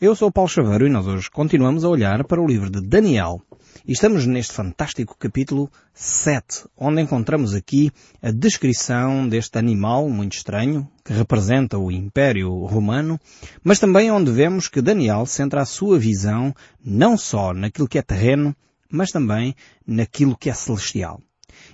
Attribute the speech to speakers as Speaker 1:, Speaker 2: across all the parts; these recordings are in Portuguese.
Speaker 1: Eu sou Paulo Chaveiro e nós hoje continuamos a olhar para o livro de Daniel. E estamos neste fantástico capítulo 7, onde encontramos aqui a descrição deste animal muito estranho, que representa o Império Romano, mas também onde vemos que Daniel centra a sua visão não só naquilo que é terreno, mas também naquilo que é celestial.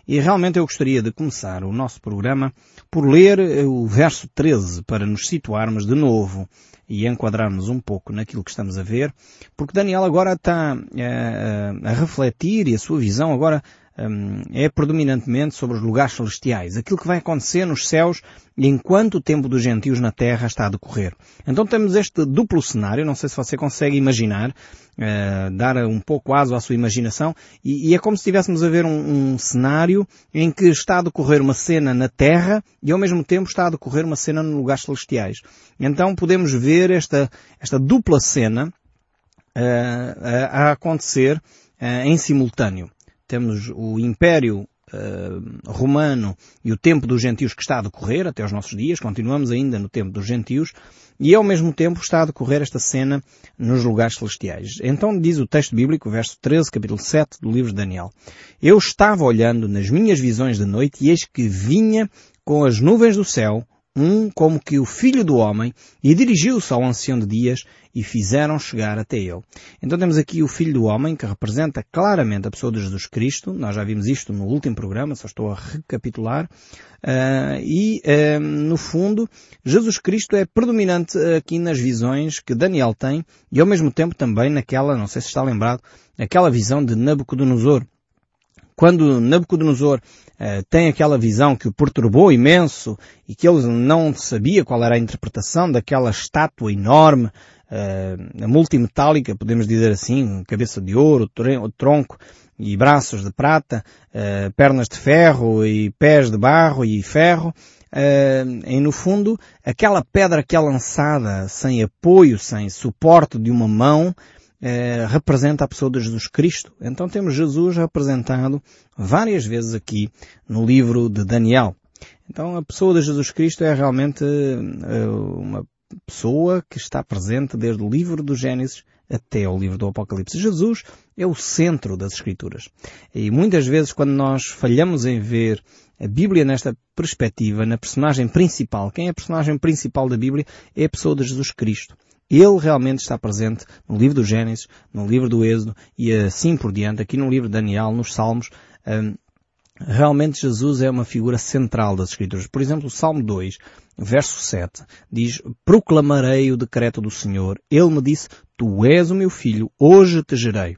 Speaker 1: E realmente eu gostaria de começar o nosso programa por ler o verso 13 para nos situarmos de novo e enquadrarmos um pouco naquilo que estamos a ver, porque Daniel agora está a, eh, a, a refletir e a sua visão agora um, é predominantemente sobre os lugares celestiais, aquilo que vai acontecer nos céus enquanto o tempo dos gentios na terra está a decorrer. Então temos este duplo cenário, não sei se você consegue imaginar, uh, dar um pouco aso à sua imaginação, e, e é como se estivéssemos a ver um, um, cenário em que está a decorrer uma cena na terra e ao mesmo tempo está a decorrer uma cena nos lugares celestiais. Então podemos ver esta, esta dupla cena uh, a acontecer uh, em simultâneo temos o Império uh, Romano e o tempo dos gentios que está a decorrer até os nossos dias, continuamos ainda no tempo dos gentios, e ao mesmo tempo está a decorrer esta cena nos lugares celestiais. Então diz o texto bíblico, verso 13, capítulo 7 do livro de Daniel. Eu estava olhando nas minhas visões de noite e eis que vinha com as nuvens do céu um como que o filho do homem, e dirigiu-se ao ancião de dias e fizeram chegar até ele. Então temos aqui o filho do homem, que representa claramente a pessoa de Jesus Cristo. Nós já vimos isto no último programa, só estou a recapitular. Uh, e, uh, no fundo, Jesus Cristo é predominante aqui nas visões que Daniel tem e ao mesmo tempo também naquela, não sei se está lembrado, naquela visão de Nabucodonosor quando Nabucodonosor uh, tem aquela visão que o perturbou imenso e que ele não sabia qual era a interpretação daquela estátua enorme, uh, multimetálica, podemos dizer assim, cabeça de ouro, tronco e braços de prata, uh, pernas de ferro e pés de barro e ferro, uh, e no fundo, aquela pedra que é lançada sem apoio, sem suporte de uma mão, eh, representa a pessoa de Jesus Cristo. Então temos Jesus representado várias vezes aqui no livro de Daniel. Então a pessoa de Jesus Cristo é realmente eh, uma pessoa que está presente desde o livro do Gênesis até o livro do Apocalipse. Jesus é o centro das Escrituras. E muitas vezes quando nós falhamos em ver a Bíblia nesta perspectiva, na personagem principal, quem é a personagem principal da Bíblia é a pessoa de Jesus Cristo. Ele realmente está presente no livro do Gênesis, no livro do Êxodo e assim por diante, aqui no livro de Daniel, nos Salmos. Um, realmente Jesus é uma figura central das Escrituras. Por exemplo, o Salmo 2, verso 7, diz, Proclamarei o decreto do Senhor. Ele me disse, Tu és o meu filho, hoje te gerei.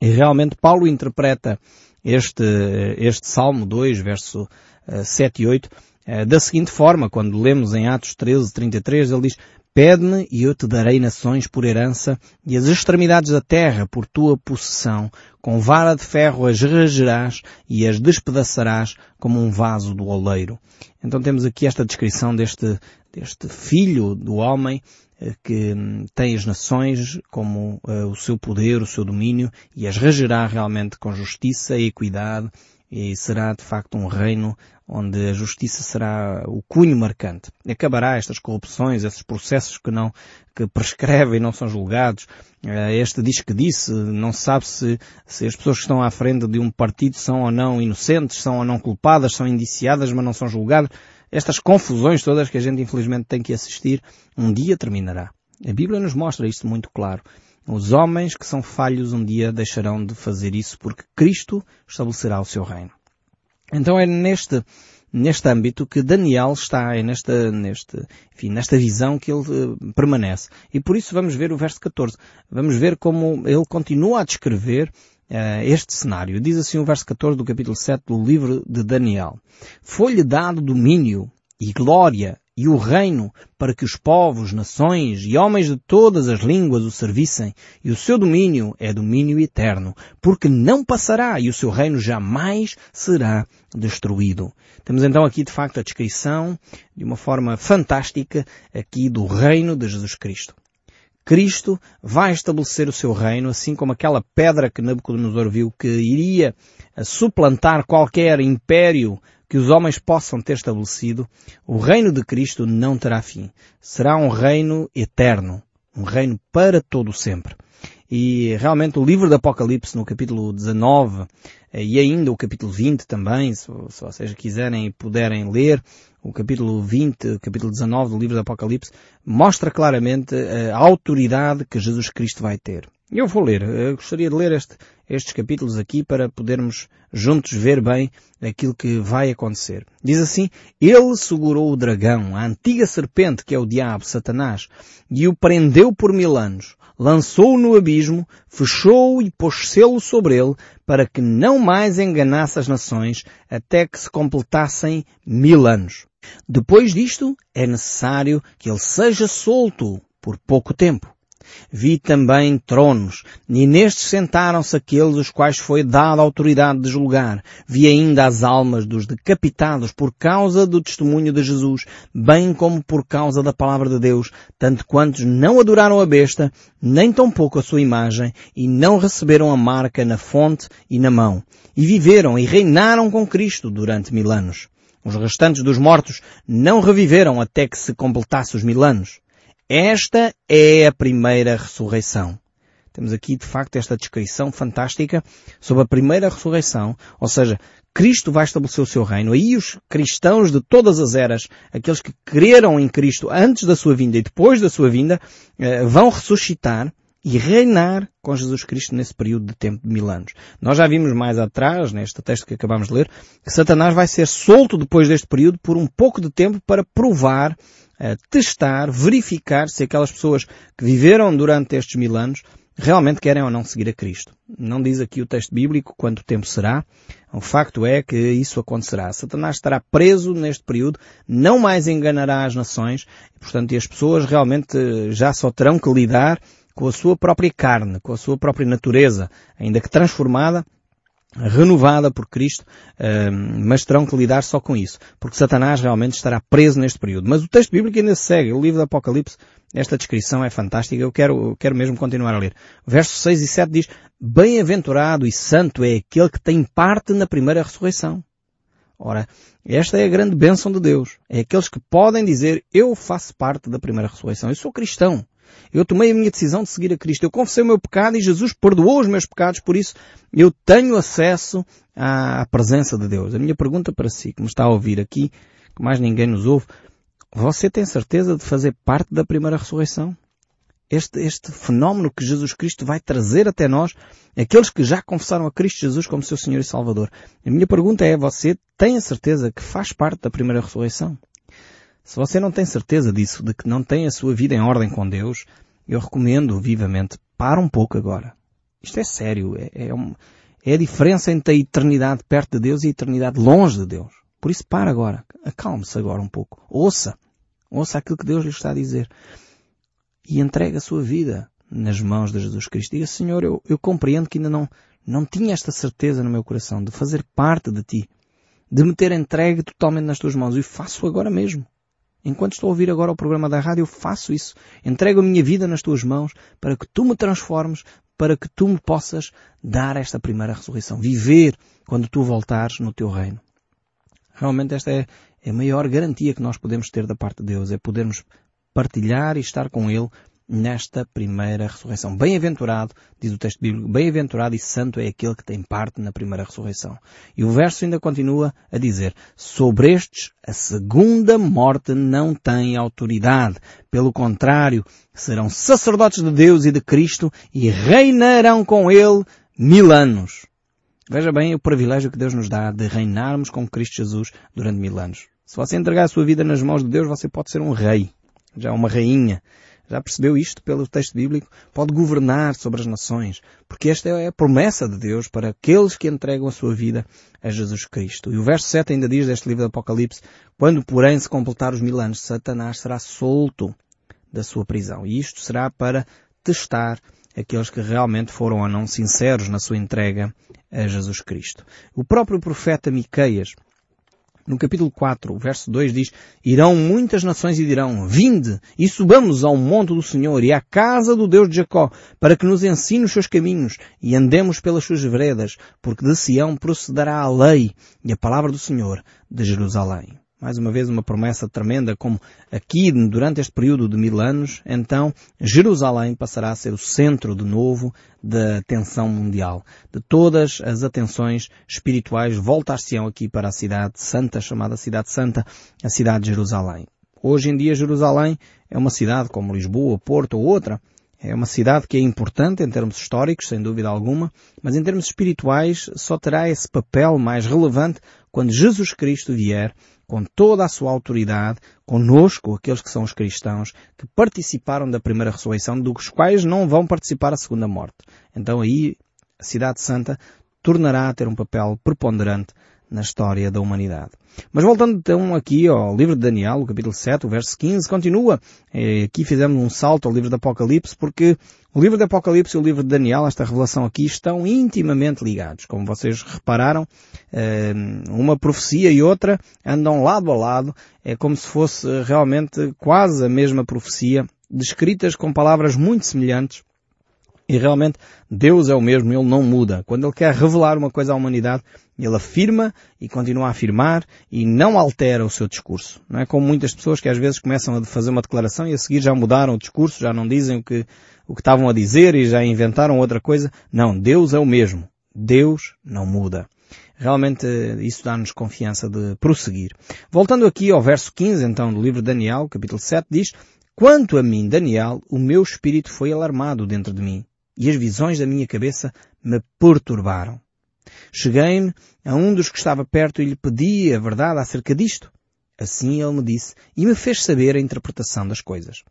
Speaker 1: E realmente Paulo interpreta este, este Salmo 2, verso 7 e 8, eh, da seguinte forma, quando lemos em Atos 13, 33, ele diz, Pede-me e eu te darei nações por herança e as extremidades da terra por tua possessão. Com vara de ferro as regerás e as despedaçarás como um vaso do oleiro. Então temos aqui esta descrição deste, deste filho do homem eh, que hum, tem as nações como uh, o seu poder, o seu domínio e as regerá realmente com justiça e equidade e será de facto um reino onde a justiça será o cunho marcante. Acabará estas corrupções, esses processos que não, que prescrevem não são julgados. Eh, este diz que disse, não sabe se, se as pessoas que estão à frente de um partido são ou não inocentes, são ou não culpadas, são indiciadas, mas não são julgadas. Estas confusões todas que a gente infelizmente tem que assistir, um dia terminará. A Bíblia nos mostra isto muito claro. Os homens que são falhos um dia deixarão de fazer isso porque Cristo estabelecerá o seu reino. Então é neste, neste âmbito que Daniel está, é nesta, neste, enfim, nesta visão que ele uh, permanece. E por isso vamos ver o verso 14. Vamos ver como ele continua a descrever uh, este cenário. Diz assim o verso 14 do capítulo 7 do livro de Daniel. Foi-lhe dado domínio e glória e o reino para que os povos, nações e homens de todas as línguas o servissem, e o seu domínio é domínio eterno, porque não passará e o seu reino jamais será destruído. Temos então aqui de facto a descrição de uma forma fantástica aqui do reino de Jesus Cristo. Cristo vai estabelecer o seu reino, assim como aquela pedra que Nabucodonosor viu que iria suplantar qualquer império que os homens possam ter estabelecido, o reino de Cristo não terá fim. Será um reino eterno, um reino para todo sempre. E realmente o livro do Apocalipse, no capítulo 19, eh, e ainda o capítulo 20 também, se, se vocês quiserem e puderem ler, o capítulo 20, o capítulo 19 do livro do Apocalipse, mostra claramente eh, a autoridade que Jesus Cristo vai ter. Eu vou ler, eu gostaria de ler este, estes capítulos aqui para podermos juntos ver bem aquilo que vai acontecer. Diz assim, Ele segurou o dragão, a antiga serpente que é o diabo, Satanás, e o prendeu por mil anos, lançou-o no abismo, fechou-o e pôs selo sobre ele, para que não mais enganasse as nações, até que se completassem mil anos. Depois disto, é necessário que ele seja solto por pouco tempo. Vi também tronos, e nestes sentaram-se aqueles os quais foi dada a autoridade de julgar. Vi ainda as almas dos decapitados por causa do testemunho de Jesus, bem como por causa da palavra de Deus, tanto quantos não adoraram a besta, nem tampouco a sua imagem, e não receberam a marca na fonte e na mão. E viveram e reinaram com Cristo durante mil anos. Os restantes dos mortos não reviveram até que se completasse os mil anos. Esta é a primeira ressurreição. Temos aqui, de facto, esta descrição fantástica sobre a primeira ressurreição, ou seja, Cristo vai estabelecer o seu reino. Aí os cristãos de todas as eras, aqueles que creram em Cristo antes da sua vinda e depois da sua vinda, eh, vão ressuscitar e reinar com Jesus Cristo nesse período de tempo de mil anos. Nós já vimos mais atrás, neste texto que acabamos de ler, que Satanás vai ser solto depois deste período por um pouco de tempo para provar testar, verificar se aquelas pessoas que viveram durante estes mil anos realmente querem ou não seguir a Cristo. Não diz aqui o texto bíblico quanto tempo será. O facto é que isso acontecerá. Satanás estará preso neste período, não mais enganará as nações, portanto, as pessoas realmente já só terão que lidar com a sua própria carne, com a sua própria natureza, ainda que transformada, renovada por Cristo, ehm, mas terão que lidar só com isso, porque Satanás realmente estará preso neste período. Mas o texto bíblico ainda se segue, o livro do Apocalipse, esta descrição é fantástica, eu quero, quero mesmo continuar a ler. Versos 6 e 7 diz, Bem-aventurado e santo é aquele que tem parte na primeira ressurreição. Ora, esta é a grande bênção de Deus. É aqueles que podem dizer, eu faço parte da primeira ressurreição, eu sou cristão. Eu tomei a minha decisão de seguir a Cristo. Eu confessei o meu pecado e Jesus perdoou os meus pecados, por isso eu tenho acesso à presença de Deus. A minha pergunta para si, que me está a ouvir aqui, que mais ninguém nos ouve, você tem certeza de fazer parte da primeira ressurreição? Este, este fenómeno que Jesus Cristo vai trazer até nós, aqueles que já confessaram a Cristo Jesus como seu Senhor e Salvador. A minha pergunta é, você tem a certeza que faz parte da primeira ressurreição? Se você não tem certeza disso, de que não tem a sua vida em ordem com Deus, eu recomendo vivamente, para um pouco agora. Isto é sério. É, é, um, é, a diferença entre a eternidade perto de Deus e a eternidade longe de Deus. Por isso, para agora. Acalme-se agora um pouco. Ouça. Ouça aquilo que Deus lhe está a dizer. E entregue a sua vida nas mãos de Jesus Cristo. Diga, Senhor, eu, eu compreendo que ainda não, não tinha esta certeza no meu coração de fazer parte de Ti. De me ter entregue totalmente nas Tuas mãos. E faço agora mesmo. Enquanto estou a ouvir agora o programa da rádio, eu faço isso. Entrego a minha vida nas tuas mãos para que tu me transformes, para que tu me possas dar esta primeira ressurreição. Viver quando tu voltares no teu reino. Realmente esta é, é a maior garantia que nós podemos ter da parte de Deus. É podermos partilhar e estar com Ele nesta primeira ressurreição. Bem-aventurado, diz o texto bíblico, bem-aventurado e santo é aquele que tem parte na primeira ressurreição. E o verso ainda continua a dizer, sobre estes a segunda morte não tem autoridade. Pelo contrário, serão sacerdotes de Deus e de Cristo e reinarão com Ele mil anos. Veja bem o privilégio que Deus nos dá de reinarmos com Cristo Jesus durante mil anos. Se você entregar a sua vida nas mãos de Deus, você pode ser um rei, já uma rainha, já percebeu isto pelo texto bíblico? Pode governar sobre as nações, porque esta é a promessa de Deus para aqueles que entregam a sua vida a Jesus Cristo. E o verso 7 ainda diz deste livro do Apocalipse, quando porém se completar os mil anos, Satanás será solto da sua prisão. E isto será para testar aqueles que realmente foram ou não sinceros na sua entrega a Jesus Cristo. O próprio profeta Miqueias No capítulo 4, o verso 2 diz, Irão muitas nações e dirão, Vinde e subamos ao monte do Senhor e à casa do Deus de Jacó, para que nos ensine os seus caminhos e andemos pelas suas veredas, porque de Sião procederá a lei e a palavra do Senhor de Jerusalém mais uma vez uma promessa tremenda, como aqui durante este período de mil anos, então Jerusalém passará a ser o centro de novo da atenção mundial. De todas as atenções espirituais voltar-se-ão aqui para a cidade santa, chamada Cidade Santa, a cidade de Jerusalém. Hoje em dia Jerusalém é uma cidade como Lisboa, Porto ou outra, é uma cidade que é importante em termos históricos, sem dúvida alguma, mas em termos espirituais só terá esse papel mais relevante quando Jesus Cristo vier com toda a sua autoridade, conosco, aqueles que são os cristãos, que participaram da primeira ressurreição, dos quais não vão participar a segunda morte. Então aí a Cidade Santa tornará a ter um papel preponderante na história da humanidade. Mas voltando então aqui ao livro de Daniel, o capítulo 7, o verso 15, continua. É, aqui fizemos um salto ao livro do Apocalipse, porque o livro do Apocalipse e o livro de Daniel, esta revelação aqui, estão intimamente ligados. Como vocês repararam, é, uma profecia e outra andam lado a lado. É como se fosse realmente quase a mesma profecia, descritas com palavras muito semelhantes, e realmente Deus é o mesmo, Ele não muda. Quando Ele quer revelar uma coisa à humanidade, Ele afirma e continua a afirmar e não altera o seu discurso. Não é como muitas pessoas que às vezes começam a fazer uma declaração e a seguir já mudaram o discurso, já não dizem o que, o que estavam a dizer e já inventaram outra coisa. Não, Deus é o mesmo. Deus não muda. Realmente isso dá-nos confiança de prosseguir. Voltando aqui ao verso 15 então do livro de Daniel, capítulo 7, diz Quanto a mim, Daniel, o meu espírito foi alarmado dentro de mim e as visões da minha cabeça me perturbaram. Cheguei-me a um dos que estava perto e lhe pedi a verdade acerca disto. Assim ele me disse e me fez saber a interpretação das coisas.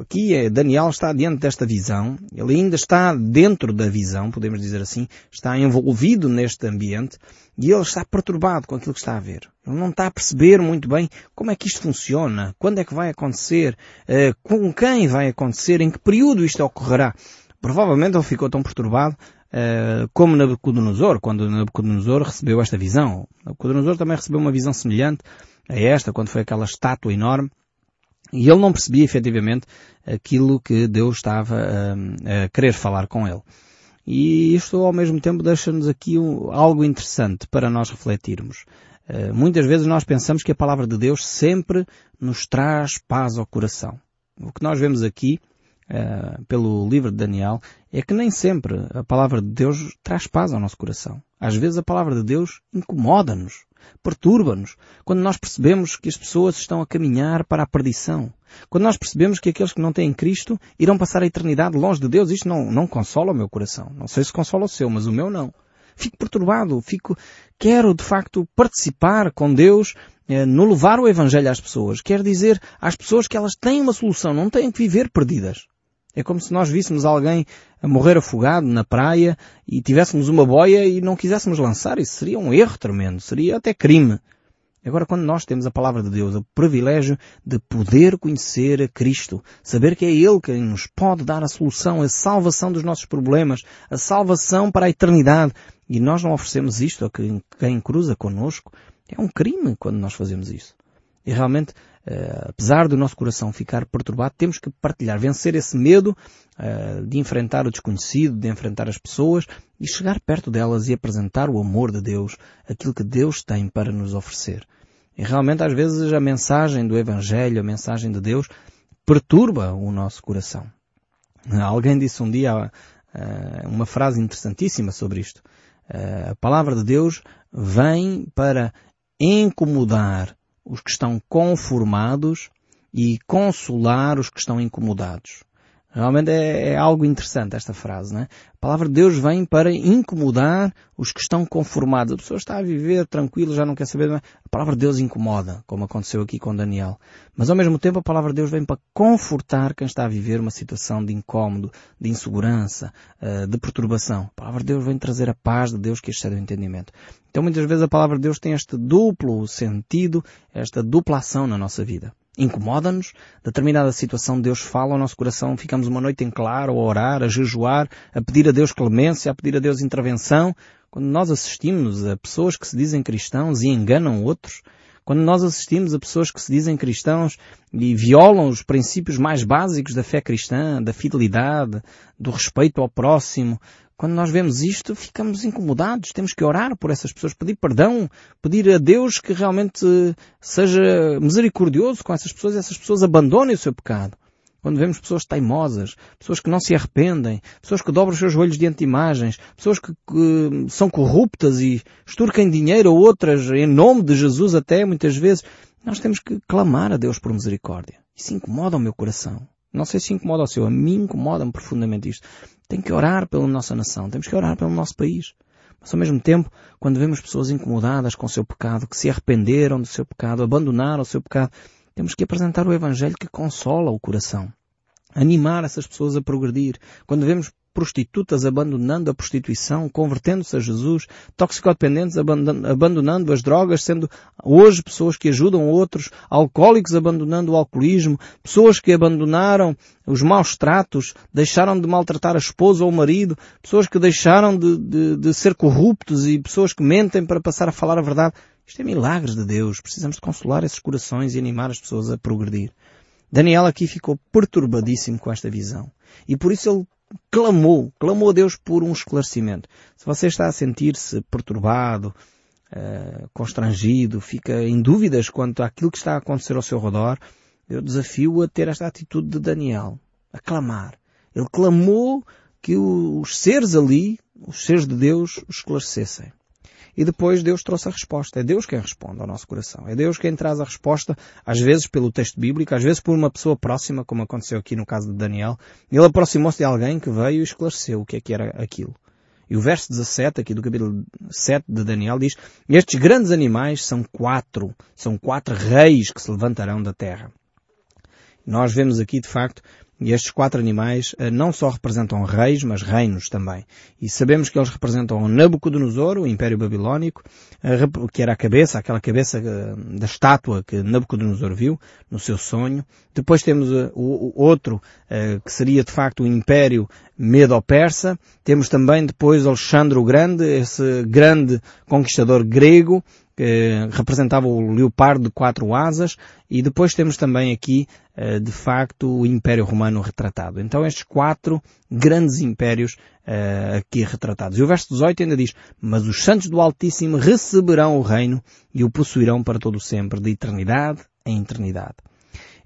Speaker 1: Aqui é, Daniel está diante desta visão, ele ainda está dentro da visão, podemos dizer assim, está envolvido neste ambiente e ele está perturbado com aquilo que está a ver. Ele não está a perceber muito bem como é que isto funciona, quando é que vai acontecer, eh, com quem vai acontecer, em que período isto ocorrerá. Provavelmente ele ficou tão perturbado Uh, como Nabucodonosor, quando Nabucodonosor recebeu esta visão. Nabucodonosor também recebeu uma visão semelhante a esta, quando foi aquela estátua enorme. E ele não percebia efetivamente aquilo que Deus estava uh, a querer falar com ele. E isto ao mesmo tempo deixa-nos aqui um, algo interessante para nós refletirmos. Uh, muitas vezes nós pensamos que a palavra de Deus sempre nos traz paz ao coração. O que nós vemos aqui uh, pelo livro de Daniel é que nem sempre a palavra de Deus traz paz ao nosso coração. Às vezes a palavra de Deus incomoda-nos, perturba-nos, quando nós percebemos que as pessoas estão a caminhar para a perdição. Quando nós percebemos que aqueles que não têm Cristo irão passar a eternidade longe de Deus, isto não, não consola o meu coração. Não sei se consola o seu, mas o meu não. Fico perturbado, fico, quero de facto participar com Deus eh, no levar o Evangelho às pessoas. Quero dizer às pessoas que elas têm uma solução, não têm que viver perdidas. É como se nós víssemos alguém a morrer afogado na praia e tivéssemos uma boia e não quiséssemos lançar. Isso seria um erro tremendo. Seria até crime. Agora, quando nós temos a palavra de Deus, o privilégio de poder conhecer a Cristo, saber que é Ele quem nos pode dar a solução, a salvação dos nossos problemas, a salvação para a eternidade, e nós não oferecemos isto a quem cruza connosco, é um crime quando nós fazemos isso. E realmente Uh, apesar do nosso coração ficar perturbado, temos que partilhar, vencer esse medo uh, de enfrentar o desconhecido, de enfrentar as pessoas e chegar perto delas e apresentar o amor de Deus, aquilo que Deus tem para nos oferecer. E realmente às vezes a mensagem do Evangelho, a mensagem de Deus, perturba o nosso coração. Alguém disse um dia uh, uma frase interessantíssima sobre isto. a palavra de Deus vem para incomodar os que estão conformados e consolar os que estão incomodados. Realmente é, é, algo interessante esta frase, né? A palavra de Deus vem para incomodar os que estão conformados. A pessoa está a viver tranquila, já não quer saber. A palavra de Deus incomoda, como aconteceu aqui com Daniel. Mas ao mesmo tempo a palavra de Deus vem para confortar quem está a viver uma situação de incómodo, de insegurança, eh, de perturbação. A palavra de Deus vem trazer a paz de Deus que excede o entendimento. Então muitas vezes a palavra de Deus tem este duplo sentido, esta dupla ação na nossa vida incomoda-nos, determinada situação Deus fala ao nosso coração, ficamos uma noite em claro a orar, a jejuar, a pedir a Deus clemência, a pedir a Deus intervenção. quando nós assistimos a pessoas que se dizem cristãos e enganam outros, quando nós assistimos a pessoas que se dizem cristãos e violam os princípios mais básicos da fé cristã, da fidelidade, do respeito ao próximo, quando nós vemos isto, ficamos incomodados. Temos que orar por essas pessoas, pedir perdão, pedir a Deus que realmente seja misericordioso com essas pessoas e essas pessoas abandonem o seu pecado. Quando vemos pessoas teimosas, pessoas que não se arrependem, pessoas que dobram os seus joelhos diante de imagens, pessoas que, que são corruptas e extorquem dinheiro a outras em nome de Jesus até muitas vezes, nós temos que clamar a Deus por misericórdia. Isso incomoda o meu coração. Não sei se incomoda o seu, a mim incomoda-me profundamente isto. Tem que orar pela nossa nação, temos que orar pelo nosso país. Mas ao mesmo tempo, quando vemos pessoas incomodadas com o seu pecado, que se arrependeram do seu pecado, abandonaram o seu pecado, temos que apresentar o Evangelho que consola o coração. Animar essas pessoas a progredir. Quando vemos prostitutas abandonando a prostituição, convertendo-se a Jesus, toxicodependentes abandonando as drogas, sendo hoje pessoas que ajudam outros, alcoólicos abandonando o alcoolismo, pessoas que abandonaram os maus tratos, deixaram de maltratar a esposa ou o marido, pessoas que deixaram de, de, de ser corruptos e pessoas que mentem para passar a falar a verdade. Isto é milagres de Deus. Precisamos de consolar esses corações e animar as pessoas a progredir. Daniel aqui ficou perturbadíssimo com esta visão. E por isso ele clamou, clamou a Deus por um esclarecimento. Se você está a sentir-se perturbado, uh, constrangido, fica em dúvidas quanto àquilo que está a acontecer ao seu redor, eu desafio-o a ter esta atitude de Daniel, a clamar. Ele clamou que os seres ali, os seres de Deus, o esclarecessem. E depois Deus trouxe a resposta. É Deus quem responde ao nosso coração. É Deus quem traz a resposta, às vezes pelo texto bíblico, às vezes por uma pessoa próxima, como aconteceu aqui no caso de Daniel. Ele aproximou-se de alguém que veio e esclareceu o que é que era aquilo. E o verso 17 aqui do capítulo 7 de Daniel diz, estes grandes animais são quatro, são quatro reis que se levantarão da terra. Nós vemos aqui, de facto, e estes quatro animais eh, não só representam reis, mas reinos também. E sabemos que eles representam Nabucodonosor, o Império Babilónico, que era a cabeça, aquela cabeça eh, da estátua que Nabucodonosor viu no seu sonho. Depois temos eh, o outro, que seria de facto o Império Medo-Persa. Temos também depois Alexandre o Grande, esse grande conquistador grego, que representava o leopardo de quatro asas, e depois temos também aqui, eh, de facto, o Império Romano retratado. Então estes quatro grandes impérios eh, aqui retratados. E o verso 18 ainda diz, mas os santos do Altíssimo receberão o reino e o possuirão para todo sempre, de eternidade em eternidade.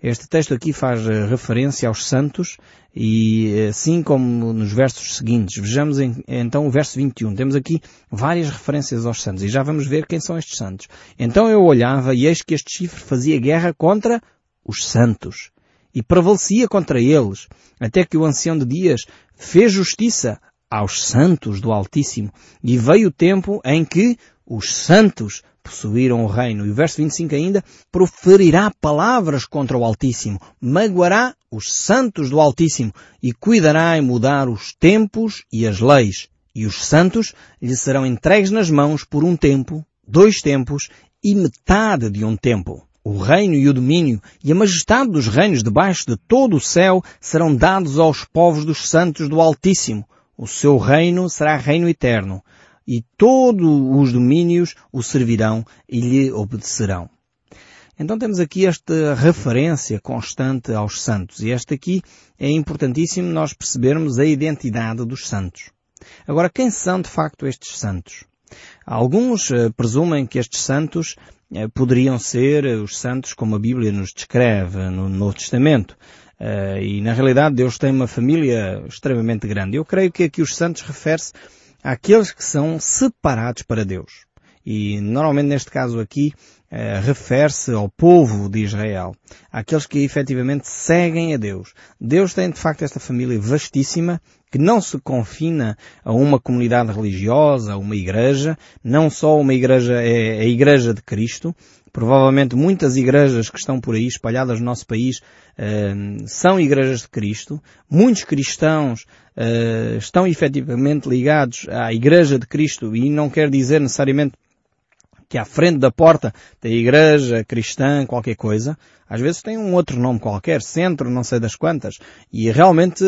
Speaker 1: Este texto aqui faz eh, referência aos santos e assim como nos versos seguintes. Vejamos então o verso 21. Temos aqui várias referências aos santos e já vamos ver quem são estes santos. Então eu olhava e eis que este chifre fazia guerra contra os santos e prevalecia contra eles, até que o ancião de dias fez justiça aos santos do Altíssimo e veio o tempo em que os santos possuíram o reino. E o verso 25 ainda, proferirá palavras contra o Altíssimo, magoará os santos do Altíssimo e cuidará em mudar os tempos e as leis. E os santos lhe serão entregues nas mãos por um tempo, dois tempos e metade de um tempo. O reino e o domínio e a majestade dos reinos debaixo de todo o céu serão dados aos povos dos santos do Altíssimo. O seu reino será reino eterno e todos os domínios o servirão e lhe obedecerão. Então temos aqui esta referência constante aos santos e este aqui é importantíssimo nós percebermos a identidade dos santos. Agora, quem são de facto estes santos? Alguns uh, presumem que estes santos poderiam ser os santos como a Bíblia nos descreve no Novo Testamento. Uh, e na realidade Deus tem uma família extremamente grande. Eu creio que aqui os santos refere-se àqueles que são separados para Deus. E normalmente neste caso aqui eh, refere-se ao povo de Israel, àqueles que efetivamente seguem a Deus. Deus tem de facto esta família vastíssima que não se confina a uma comunidade religiosa, a uma igreja, não só uma igreja é a igreja de Cristo, Provavelmente muitas igrejas que estão por aí espalhadas no nosso país uh, são igrejas de Cristo. Muitos cristãos uh, estão efetivamente ligados à igreja de Cristo e não quer dizer necessariamente que à frente da porta da igreja cristã, qualquer coisa, às vezes tem um outro nome qualquer, centro, não sei das quantas, e realmente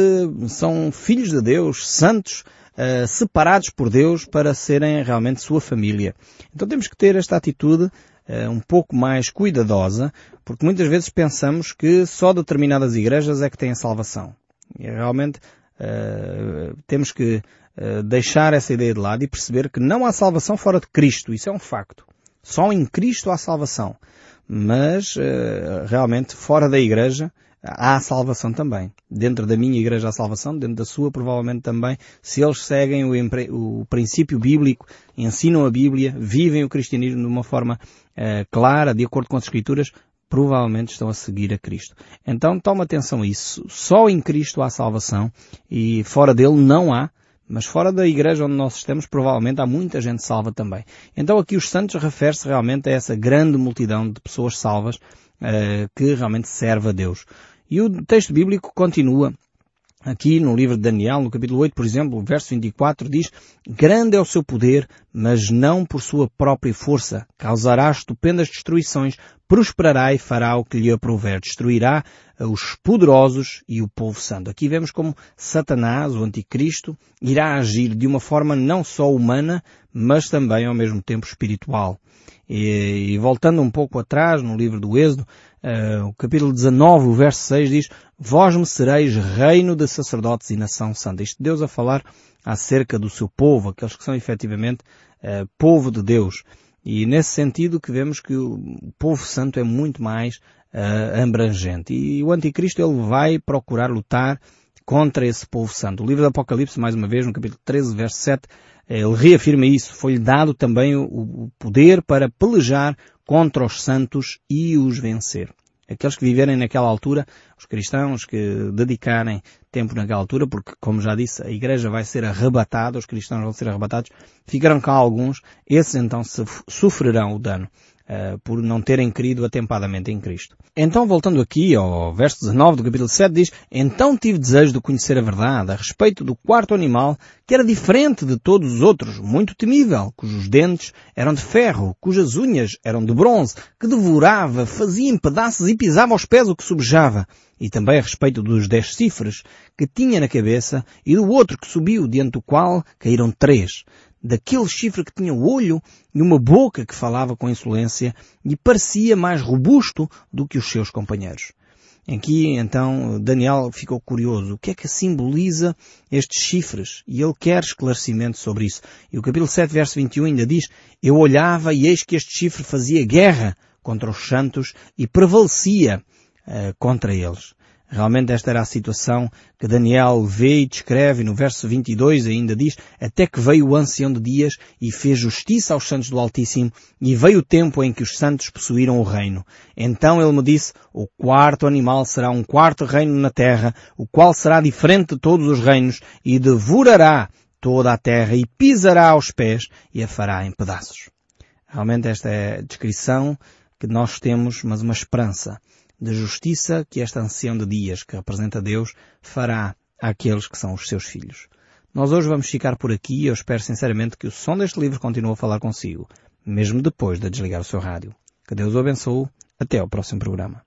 Speaker 1: são filhos de Deus, santos, uh, separados por Deus para serem realmente sua família. Então temos que ter esta atitude uh, um pouco mais cuidadosa, porque muitas vezes pensamos que só determinadas igrejas é que têm salvação. E realmente uh, temos que deixar essa ideia de lado e perceber que não há salvação fora de Cristo. Isso é um facto. Só em Cristo há salvação. Mas, realmente, fora da igreja, há salvação também. Dentro da minha igreja há salvação, dentro da sua provavelmente também. Se eles seguem o, o princípio bíblico, ensinam a Bíblia, vivem o cristianismo de uma forma uh, clara, de acordo com as Escrituras, provavelmente estão a seguir a Cristo. Então toma atenção a isso. Só em Cristo há salvação e fora dele não há. Mas fora da igreja onde nós estamos, provavelmente há muita gente salva também. Então aqui os santos refere-se realmente a essa grande multidão de pessoas salvas uh, que realmente serve a Deus. E o texto bíblico continua Aqui no livro de Daniel, no capítulo 8, por exemplo, o verso 24 diz Grande é o seu poder, mas não por sua própria força. Causará estupendas destruições, prosperará e fará o que lhe aprouver. Destruirá os poderosos e o povo santo. Aqui vemos como Satanás, o anticristo, irá agir de uma forma não só humana, mas também ao mesmo tempo espiritual. E, e voltando um pouco atrás, no livro do Êxodo, uh, o capítulo 19, o verso 6 diz, Vós me sereis reino de sacerdotes e nação santa. Isto Deus a falar acerca do seu povo, aqueles que são efetivamente uh, povo de Deus. E nesse sentido que vemos que o povo santo é muito mais uh, abrangente. E o anticristo ele vai procurar lutar contra esse povo santo. O livro do Apocalipse, mais uma vez, no capítulo 13, verso 7, ele reafirma isso. Foi-lhe dado também o poder para pelejar contra os santos e os vencer. Aqueles que viverem naquela altura, os cristãos que dedicarem tempo naquela altura, porque, como já disse, a igreja vai ser arrebatada, os cristãos vão ser arrebatados, ficarão cá alguns, esses então sofrerão o dano. Uh, por não terem crido atempadamente em Cristo. Então, voltando aqui ao verso 19 do capítulo 7, diz, Então tive desejo de conhecer a verdade a respeito do quarto animal, que era diferente de todos os outros, muito temível, cujos dentes eram de ferro, cujas unhas eram de bronze, que devorava, fazia em pedaços e pisava aos pés o que subjava. E também a respeito dos dez cifras que tinha na cabeça e do outro que subiu, diante do qual caíram três daquele chifre que tinha o olho e uma boca que falava com insolência e parecia mais robusto do que os seus companheiros. Aqui, então, Daniel ficou curioso. O que é que simboliza estes chifres? E ele quer esclarecimento sobre isso. E o capítulo 7, verso 21 ainda diz, Eu olhava e eis que este chifre fazia guerra contra os santos e prevalecia uh, contra eles. Realmente esta era a situação que Daniel vê e descreve no verso 22 ainda diz, até que veio o ancião de dias e fez justiça aos santos do Altíssimo e veio o tempo em que os santos possuíram o reino. Então ele me disse, o quarto animal será um quarto reino na terra, o qual será diferente de todos os reinos e devorará toda a terra e pisará aos pés e a fará em pedaços. Realmente esta é a descrição que nós temos, mas uma esperança de justiça que esta ancião de dias, que representa Deus, fará àqueles que são os seus filhos. Nós hoje vamos ficar por aqui e eu espero sinceramente que o som deste livro continue a falar consigo, mesmo depois de desligar o seu rádio. Que Deus o abençoe. Até ao próximo programa.